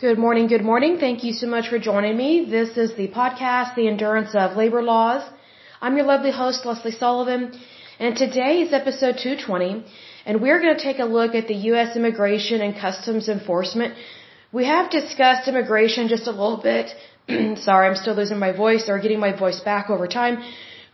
Good morning, good morning. Thank you so much for joining me. This is the podcast, The Endurance of Labor Laws. I'm your lovely host, Lesley Sullivan, and today is episode 220, and we're going to take a look at the U.S. Immigration and Customs Enforcement. We have discussed immigration just a little bit. Sorry, I'm still losing my voice or getting my voice back over time.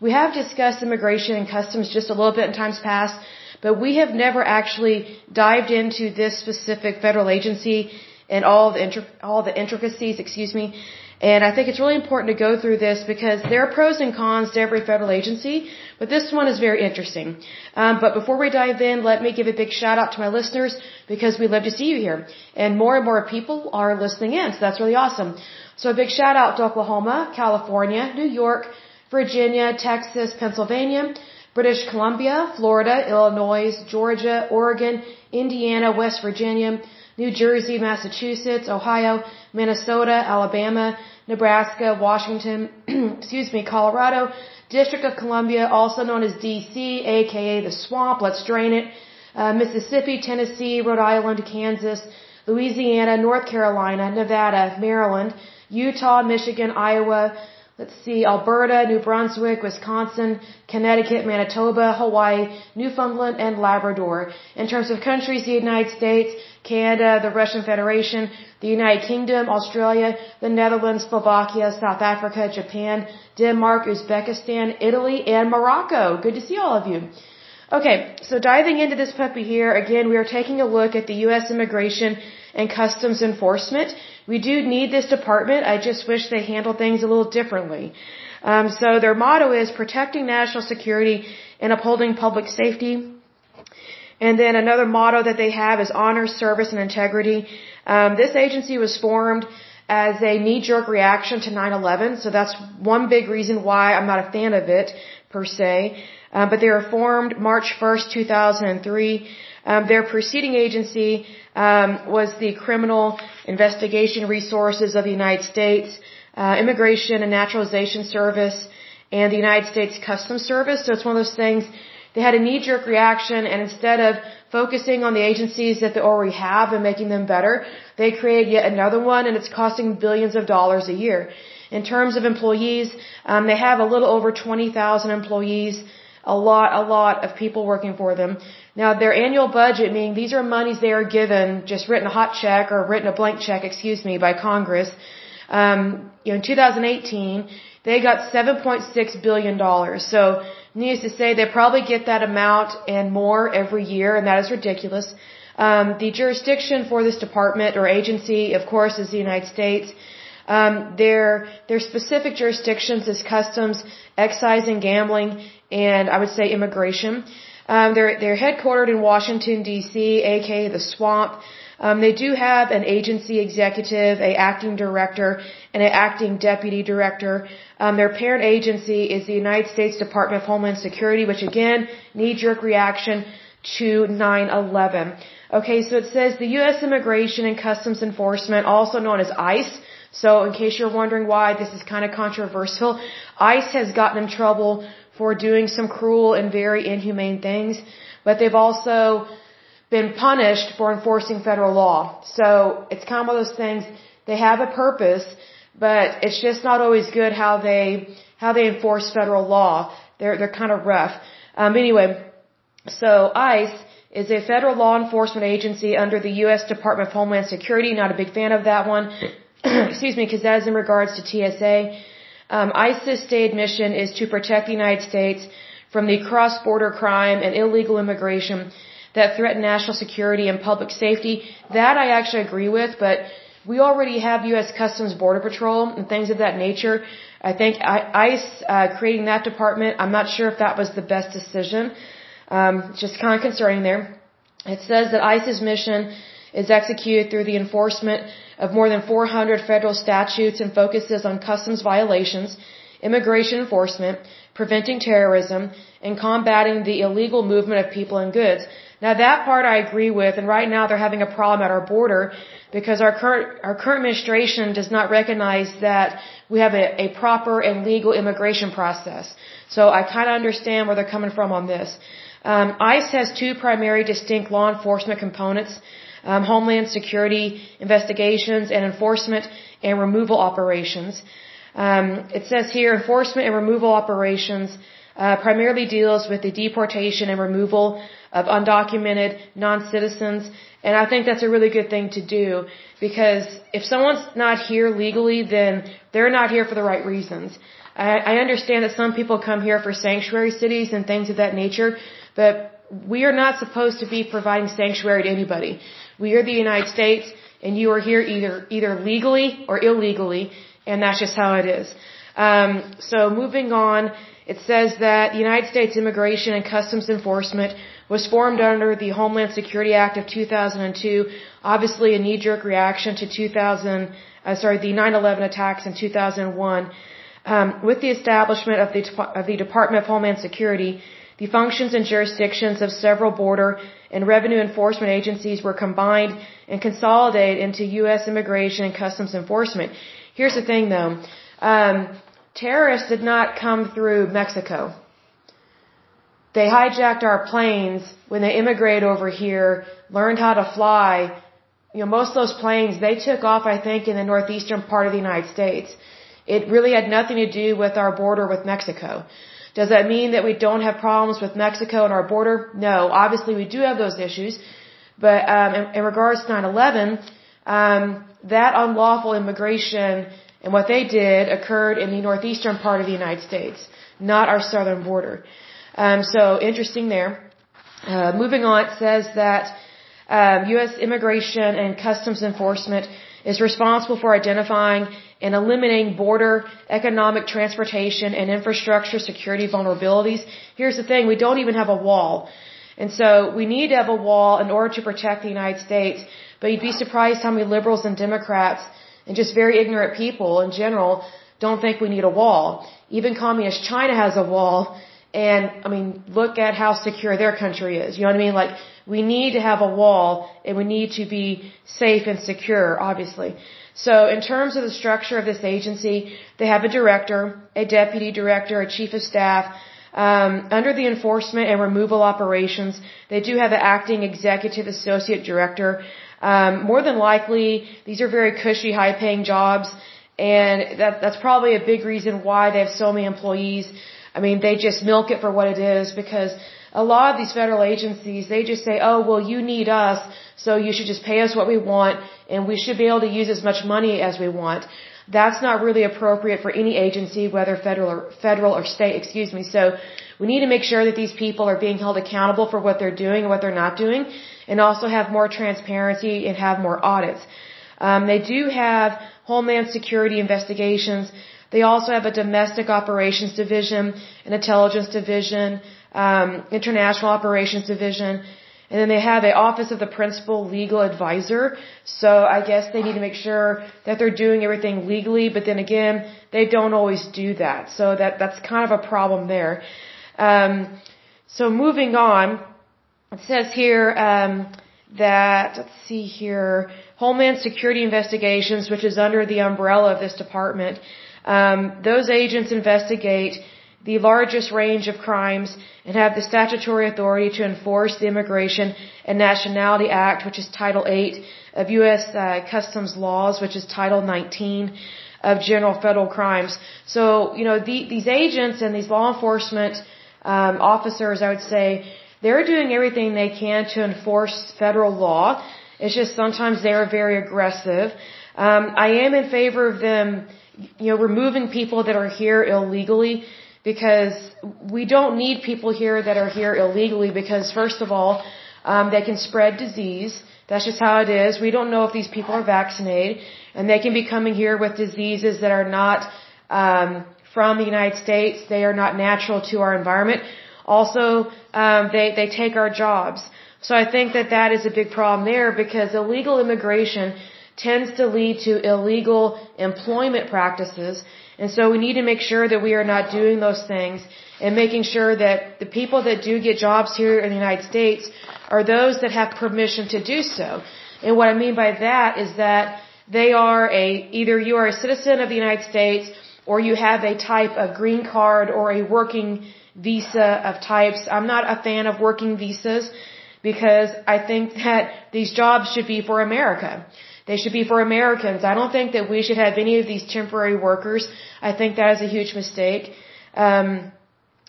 We have discussed immigration and customs just a little bit in times past, but we have never actually dived into this specific federal agency and all the all the intricacies, excuse me. And I think it's really important to go through this because there are pros and cons to every federal agency, but this one is very interesting. Um, but before we dive in, let me give a big shout out to my listeners because we love to see you here, and more and more people are listening in, so that's really awesome. So a big shout out to Oklahoma, California, New York, Virginia, Texas, Pennsylvania, British Columbia, Florida, Illinois, Georgia, Oregon, Indiana, West Virginia. New Jersey, Massachusetts, Ohio, Minnesota, Alabama, Nebraska, Washington, excuse me, Colorado, District of Columbia, also known as DC, aka the swamp, let's drain it, uh, Mississippi, Tennessee, Rhode Island, Kansas, Louisiana, North Carolina, Nevada, Maryland, Utah, Michigan, Iowa, let's see, Alberta, New Brunswick, Wisconsin, Connecticut, Manitoba, Hawaii, Newfoundland, and Labrador. In terms of countries, the United States, Canada, the Russian Federation, the United Kingdom, Australia, the Netherlands, Slovakia, South Africa, Japan, Denmark, Uzbekistan, Italy, and Morocco. Good to see all of you. Okay, so diving into this puppy here, again, we are taking a look at the U.S. Immigration and Customs Enforcement. We do need this department. I just wish they handled things a little differently. Um, so their motto is protecting national security and upholding public safety. And then another motto that they have is honor, service, and integrity. Um, this agency was formed as a knee-jerk reaction to 9/11, so that's one big reason why I'm not a fan of it per se. Um, but they were formed March 1st, 2003. Um, their preceding agency um, was the Criminal Investigation Resources of the United States, uh, Immigration and Naturalization Service, and the United States Customs Service. So it's one of those things. They had a knee-jerk reaction, and instead of focusing on the agencies that they already have and making them better, they created yet another one, and it's costing billions of dollars a year. In terms of employees, um, they have a little over 20,000 employees a lot, a lot of people working for them. Now their annual budget, meaning these are monies they are given, just written a hot check or written a blank check, excuse me, by Congress. Um, you know, in 2018, they got 7.6 billion dollars. So, needless to say, they probably get that amount and more every year, and that is ridiculous. Um, the jurisdiction for this department or agency, of course, is the United States. Um, their their specific jurisdictions is customs, excise, and gambling, and I would say immigration. Um, they're they're headquartered in Washington D.C., aka the Swamp. Um, they do have an agency executive, a acting director, and an acting deputy director. Um, their parent agency is the United States Department of Homeland Security, which again, knee-jerk reaction to 9/11. Okay, so it says the U.S. Immigration and Customs Enforcement, also known as ICE. So, in case you're wondering why this is kind of controversial, ICE has gotten in trouble for doing some cruel and very inhumane things, but they've also been punished for enforcing federal law. So it's kind of one of those things, they have a purpose, but it's just not always good how they, how they enforce federal law. They're, they're kind of rough. Um, anyway, so ICE is a federal law enforcement agency under the U.S. Department of Homeland Security. Not a big fan of that one. Excuse me, because that is in regards to TSA. Um, ICE's stated mission is to protect the United States from the cross-border crime and illegal immigration that threaten national security and public safety. That I actually agree with, but we already have U.S. Customs Border Patrol and things of that nature. I think ICE uh, creating that department, I'm not sure if that was the best decision. Um, just kind of concerning there. It says that ICE's mission is executed through the enforcement of more than 400 federal statutes and focuses on customs violations, immigration enforcement, preventing terrorism, and combating the illegal movement of people and goods. Now that part I agree with, and right now they're having a problem at our border because our current, our current administration does not recognize that we have a, a proper and legal immigration process. So I kind of understand where they're coming from on this. Um, ICE has two primary distinct law enforcement components. Um, Homeland Security investigations and enforcement and removal operations. Um, it says here enforcement and removal operations uh, primarily deals with the deportation and removal of undocumented non-citizens. And I think that's a really good thing to do because if someone's not here legally, then they're not here for the right reasons. I, I understand that some people come here for sanctuary cities and things of that nature, but we are not supposed to be providing sanctuary to anybody. We are the United States and you are here either, either legally or illegally and that's just how it is. Um, so moving on, it says that the United States Immigration and Customs Enforcement was formed under the Homeland Security Act of 2002, obviously a knee-jerk reaction to 2000, uh, sorry, the 9/11 attacks in 2001. Um, with the establishment of the of the Department of Homeland Security, the functions and jurisdictions of several border and revenue enforcement agencies were combined and consolidated into U.S. Immigration and Customs Enforcement. Here's the thing, though. Um, terrorists did not come through Mexico. They hijacked our planes when they immigrated over here, learned how to fly. You know, most of those planes, they took off, I think, in the northeastern part of the United States. It really had nothing to do with our border with Mexico. Does that mean that we don't have problems with Mexico and our border? No. Obviously, we do have those issues. But um, in, in regards to 9/11, um, that unlawful immigration and what they did occurred in the northeastern part of the United States, not our southern border. Um, so interesting there. Uh, moving on, it says that um, U.S. Immigration and Customs Enforcement is responsible for identifying and eliminating border, economic, transportation, and infrastructure security vulnerabilities. Here's the thing, we don't even have a wall. And so we need to have a wall in order to protect the United States. But you'd be surprised how many liberals and Democrats and just very ignorant people in general don't think we need a wall. Even communist China has a wall and, I mean, look at how secure their country is. You know what I mean? Like, we need to have a wall and we need to be safe and secure, obviously. So in terms of the structure of this agency, they have a director, a deputy director, a chief of staff. Um, under the enforcement and removal operations, they do have an acting executive associate director. Um, more than likely, these are very cushy, high-paying jobs, and that, that's probably a big reason why they have so many employees. I mean, they just milk it for what it is because a lot of these federal agencies, they just say, oh, well, you need us, so you should just pay us what we want, and we should be able to use as much money as we want. That's not really appropriate for any agency, whether federal or, federal or state, excuse me. So we need to make sure that these people are being held accountable for what they're doing and what they're not doing, and also have more transparency and have more audits. Um, they do have Homeland Security investigations they also have a domestic operations division, an intelligence division, um, international operations division, and then they have an office of the principal legal advisor. So I guess they need to make sure that they're doing everything legally, but then again, they don't always do that. So that that's kind of a problem there. Um, so moving on, it says here um, that let's see here, Homeland Security Investigations, which is under the umbrella of this department. Um, those agents investigate the largest range of crimes and have the statutory authority to enforce the Immigration and Nationality Act, which is Title 8 of U.S. Uh, Customs laws, which is Title 19 of General Federal Crimes. So, you know, the, these agents and these law enforcement um, officers, I would say, they're doing everything they can to enforce federal law. It's just sometimes they're very aggressive. Um, I am in favor of them you know, removing people that are here illegally because we don't need people here that are here illegally because first of all, um, they can spread disease. That's just how it is. We don't know if these people are vaccinated and they can be coming here with diseases that are not, um, from the United States. They are not natural to our environment. Also, um, they, they take our jobs. So I think that that is a big problem there because illegal immigration tends to lead to illegal employment practices. And so we need to make sure that we are not doing those things and making sure that the people that do get jobs here in the United States are those that have permission to do so. And what I mean by that is that they are a, either you are a citizen of the United States or you have a type of green card or a working visa of types. I'm not a fan of working visas because I think that these jobs should be for America. They should be for Americans. I don't think that we should have any of these temporary workers. I think that is a huge mistake. Um,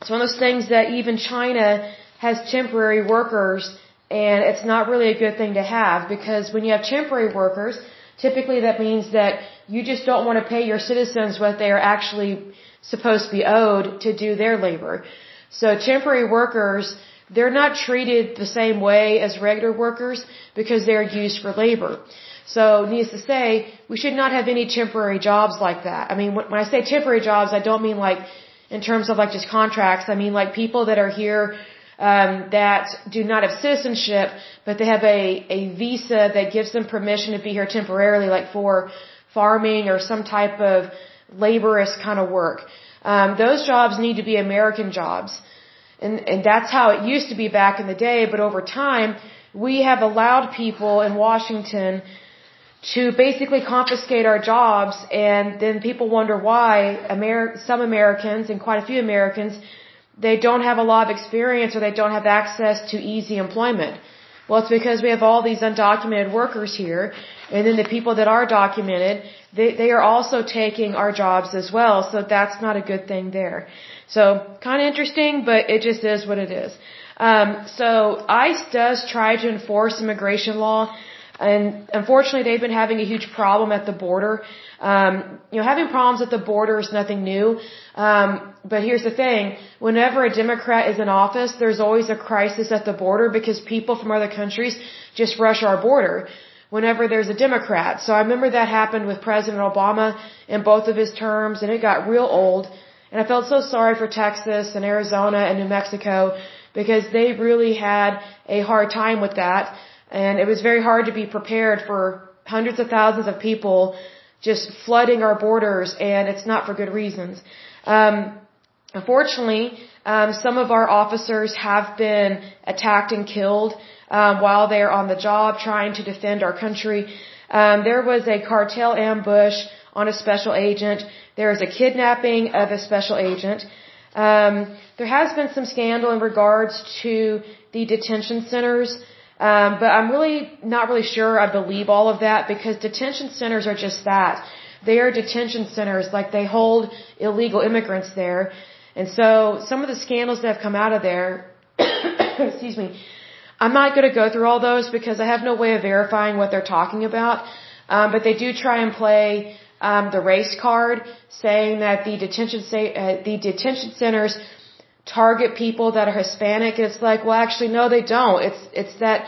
it's one of those things that even China has temporary workers and it's not really a good thing to have because when you have temporary workers, typically that means that you just don't want to pay your citizens what they are actually supposed to be owed to do their labor. So temporary workers, they're not treated the same way as regular workers because they're used for labor. So, needless to say, we should not have any temporary jobs like that. I mean, when I say temporary jobs, I don't mean like in terms of like just contracts. I mean like people that are here um, that do not have citizenship, but they have a, a visa that gives them permission to be here temporarily, like for farming or some type of laborious kind of work. Um, those jobs need to be American jobs. And, and that's how it used to be back in the day, but over time, we have allowed people in Washington to basically confiscate our jobs and then people wonder why Amer- some Americans and quite a few Americans they don't have a lot of experience or they don't have access to easy employment. Well, it's because we have all these undocumented workers here and then the people that are documented, they, they are also taking our jobs as well. So that's not a good thing there. So kind of interesting, but it just is what it is. Um, so ICE does try to enforce immigration law and unfortunately, they've been having a huge problem at the border. Um, you know, having problems at the border is nothing new. Um, but here's the thing: whenever a Democrat is in office, there's always a crisis at the border because people from other countries just rush our border. Whenever there's a Democrat, so I remember that happened with President Obama in both of his terms, and it got real old. And I felt so sorry for Texas and Arizona and New Mexico because they really had a hard time with that. And it was very hard to be prepared for hundreds of thousands of people just flooding our borders, and it's not for good reasons. Um, unfortunately, um, some of our officers have been attacked and killed um, while they're on the job trying to defend our country. Um, there was a cartel ambush on a special agent. There is a kidnapping of a special agent. Um, there has been some scandal in regards to the detention centers. Um, but I'm really not really sure I believe all of that because detention centers are just that. They are detention centers, like they hold illegal immigrants there. And so some of the scandals that have come out of there, excuse me, I'm not going to go through all those because I have no way of verifying what they're talking about. Um, but they do try and play um, the race card, saying that the detention uh, the detention centers target people that are Hispanic. It's like, well, actually, no, they don't. It's, it's that,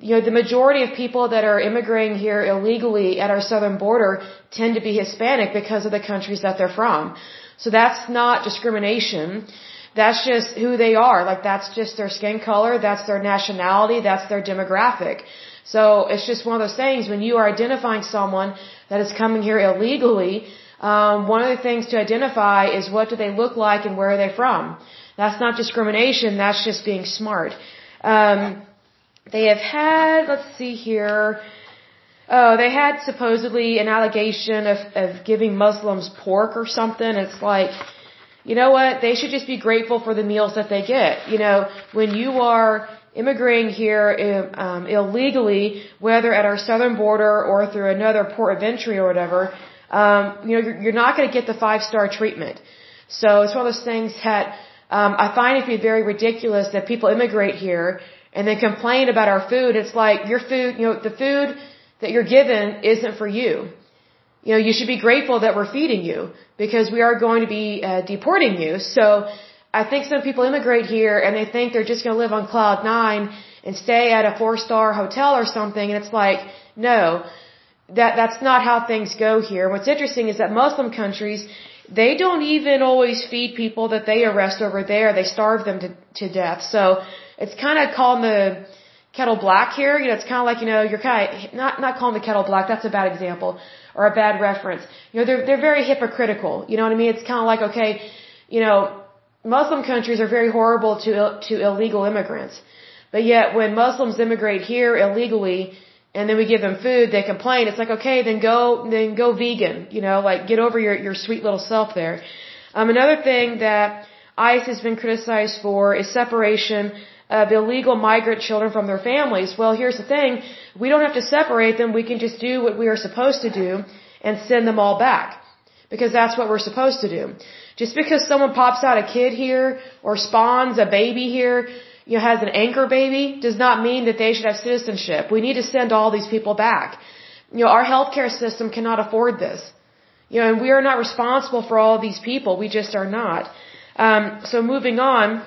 you know, the majority of people that are immigrating here illegally at our southern border tend to be Hispanic because of the countries that they're from. So that's not discrimination. That's just who they are. Like that's just their skin color. That's their nationality. That's their demographic. So it's just one of those things when you are identifying someone that is coming here illegally, um, one of the things to identify is what do they look like and where are they from. That's not discrimination, that's just being smart. Um, they have had, let's see here, oh, they had supposedly an allegation of, of giving Muslims pork or something. It's like, you know what? They should just be grateful for the meals that they get. You know, when you are immigrating here um, illegally, whether at our southern border or through another port of entry or whatever, um, you know, you're, you're not going to get the five star treatment. So it's one of those things that um, I find it to be very ridiculous that people immigrate here and then complain about our food. It's like your food, you know, the food that you're given isn't for you. You know, you should be grateful that we're feeding you because we are going to be uh, deporting you. So I think some people immigrate here and they think they're just going to live on cloud nine and stay at a four star hotel or something. And it's like, no, that that's not how things go here. What's interesting is that Muslim countries they don't even always feed people that they arrest over there. They starve them to, to death. So it's kind of calling the kettle black here. You know, it's kind of like, you know, you're kind of, not, not calling the kettle black. That's a bad example or a bad reference. You know, they're, they're very hypocritical. You know what I mean? It's kind of like, okay, you know, Muslim countries are very horrible to, to illegal immigrants. But yet when Muslims immigrate here illegally, and then we give them food, they complain. It's like, okay, then go, then go vegan, you know, like get over your, your sweet little self there. Um, another thing that ICE has been criticized for is separation of illegal migrant children from their families. Well, here's the thing. We don't have to separate them. We can just do what we are supposed to do and send them all back. Because that's what we're supposed to do. Just because someone pops out a kid here or spawns a baby here, you know, has an anchor baby, does not mean that they should have citizenship. We need to send all these people back. You know, our healthcare system cannot afford this. You know, and we are not responsible for all of these people. We just are not. Um, so moving on,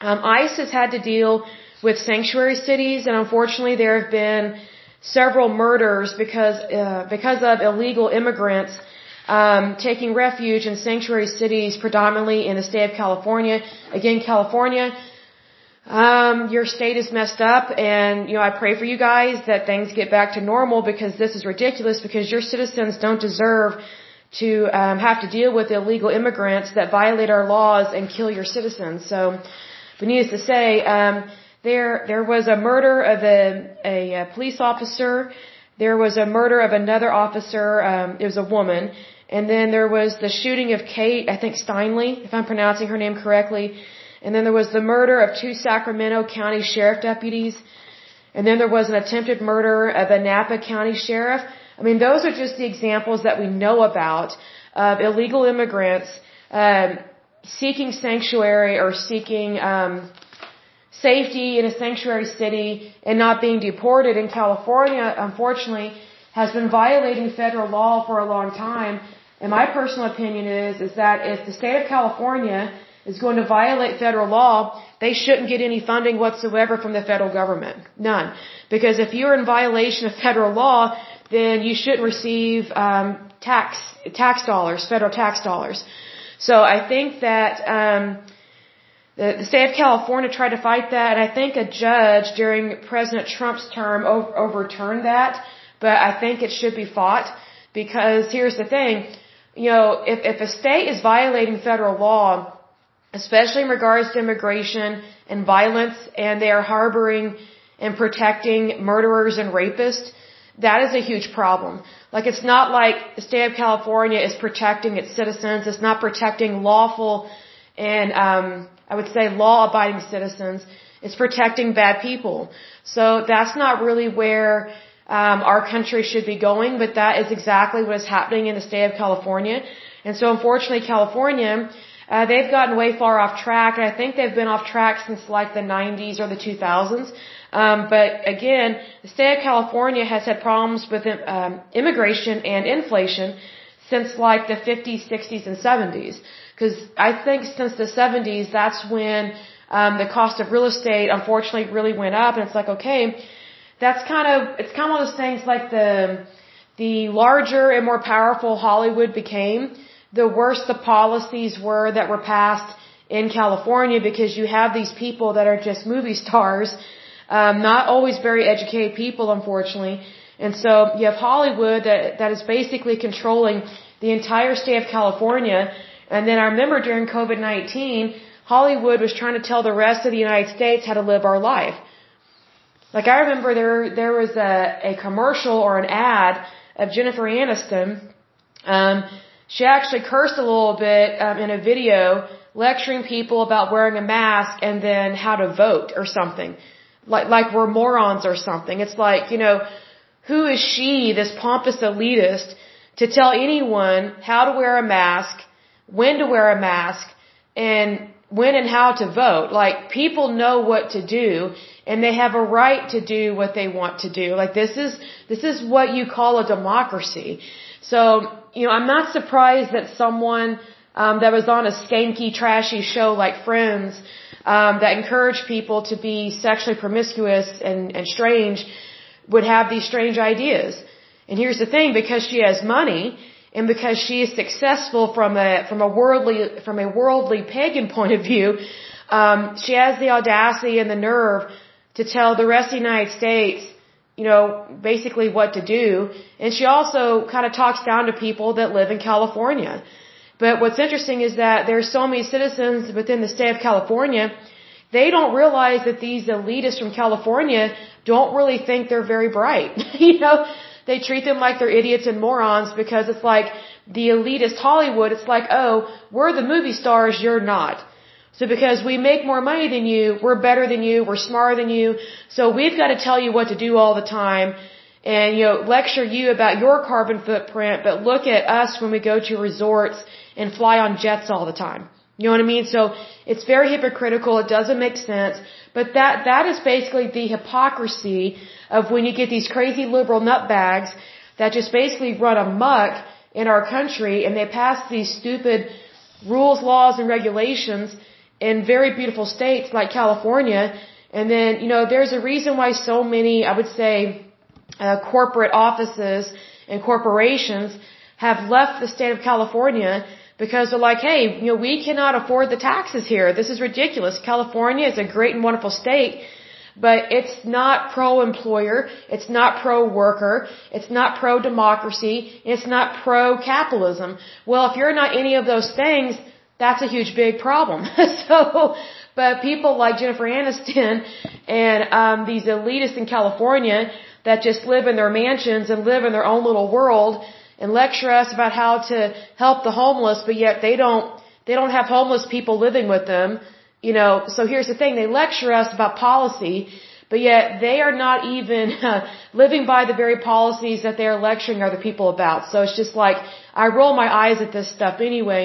um, ICE has had to deal with sanctuary cities, and unfortunately, there have been several murders because uh, because of illegal immigrants um, taking refuge in sanctuary cities, predominantly in the state of California. Again, California, um, your state is messed up, and you know I pray for you guys that things get back to normal because this is ridiculous. Because your citizens don't deserve to um, have to deal with illegal immigrants that violate our laws and kill your citizens. So but needless to say, um, there there was a murder of a, a, a police officer. There was a murder of another officer. Um, it was a woman, and then there was the shooting of Kate, I think Steinle, if I'm pronouncing her name correctly. And then there was the murder of two Sacramento County Sheriff deputies. And then there was an attempted murder of a Napa County Sheriff. I mean, those are just the examples that we know about of illegal immigrants um, seeking sanctuary or seeking um, safety in a sanctuary city and not being deported in California, unfortunately, has been violating federal law for a long time. And my personal opinion is, is that if the state of California is going to violate federal law, they shouldn't get any funding whatsoever from the federal government. None. Because if you're in violation of federal law, then you shouldn't receive um, tax tax dollars, federal tax dollars. So I think that um, the, the state of California tried to fight that, and I think a judge during President Trump's term over, overturned that. But I think it should be fought because here's the thing, you know, if if a state is violating federal law, especially in regards to immigration and violence, and they are harboring and protecting murderers and rapists, that is a huge problem. Like it's not like the state of California is protecting its citizens. It's not protecting lawful and um, I would say law-abiding citizens. It's protecting bad people. So that's not really where um, our country should be going, but that is exactly what is happening in the state of California. And so unfortunately, California, uh, they've gotten way far off track, I think they've been off track since like the 90s or the 2000s. Um, but again, the state of California has had problems with um, immigration and inflation since like the 50s, 60s, and 70s. Because I think since the 70s, that's when um, the cost of real estate, unfortunately, really went up. And it's like, okay, that's kind of it's kind of one of those things like the the larger and more powerful Hollywood became, the worse the policies were that were passed in California because you have these people that are just movie stars um, not always very educated people, unfortunately. And so you have Hollywood that, that is basically controlling the entire state of California. And then I remember during COVID-19, Hollywood was trying to tell the rest of the United States how to live our life. Like I remember there, there was a, a commercial or an ad of Jennifer Aniston. Um, she actually cursed a little bit um, in a video lecturing people about wearing a mask and then how to vote or something like like we're morons or something. It's like, you know, who is she, this pompous elitist, to tell anyone how to wear a mask, when to wear a mask, and when and how to vote. Like people know what to do and they have a right to do what they want to do. Like this is this is what you call a democracy. So, you know, I'm not surprised that someone um, that was on a skanky, trashy show like Friends um, that encouraged people to be sexually promiscuous and, and strange would have these strange ideas. And here's the thing, because she has money and because she is successful from a from a worldly from a worldly pagan point of view, um, she has the audacity and the nerve to tell the rest of the United States, you know, basically what to do. And she also kind of talks down to people that live in California. But what's interesting is that there's so many citizens within the state of California, they don't realize that these elitists from California don't really think they're very bright. you know, they treat them like they're idiots and morons because it's like the elitist Hollywood, it's like, oh, we're the movie stars, you're not. So because we make more money than you, we're better than you, we're smarter than you, so we've got to tell you what to do all the time and, you know, lecture you about your carbon footprint, but look at us when we go to resorts and fly on jets all the time. You know what I mean? So it's very hypocritical. It doesn't make sense. But that, that is basically the hypocrisy of when you get these crazy liberal nutbags that just basically run amok in our country and they pass these stupid rules, laws, and regulations in very beautiful states like California. And then, you know, there's a reason why so many, I would say, uh, corporate offices and corporations have left the state of California because they're like, hey, you know, we cannot afford the taxes here. This is ridiculous. California is a great and wonderful state, but it's not pro-employer, it's not pro-worker, it's not pro-democracy, it's not pro-capitalism. Well, if you're not any of those things, that's a huge big problem. so, but people like Jennifer Aniston and um, these elitists in California that just live in their mansions and live in their own little world and lecture us about how to help the homeless, but yet they don't they don't have homeless people living with them. You know, so here's the thing, they lecture us about policy, but yet they are not even uh, living by the very policies that they are lecturing other people about. So it's just like I roll my eyes at this stuff anyway.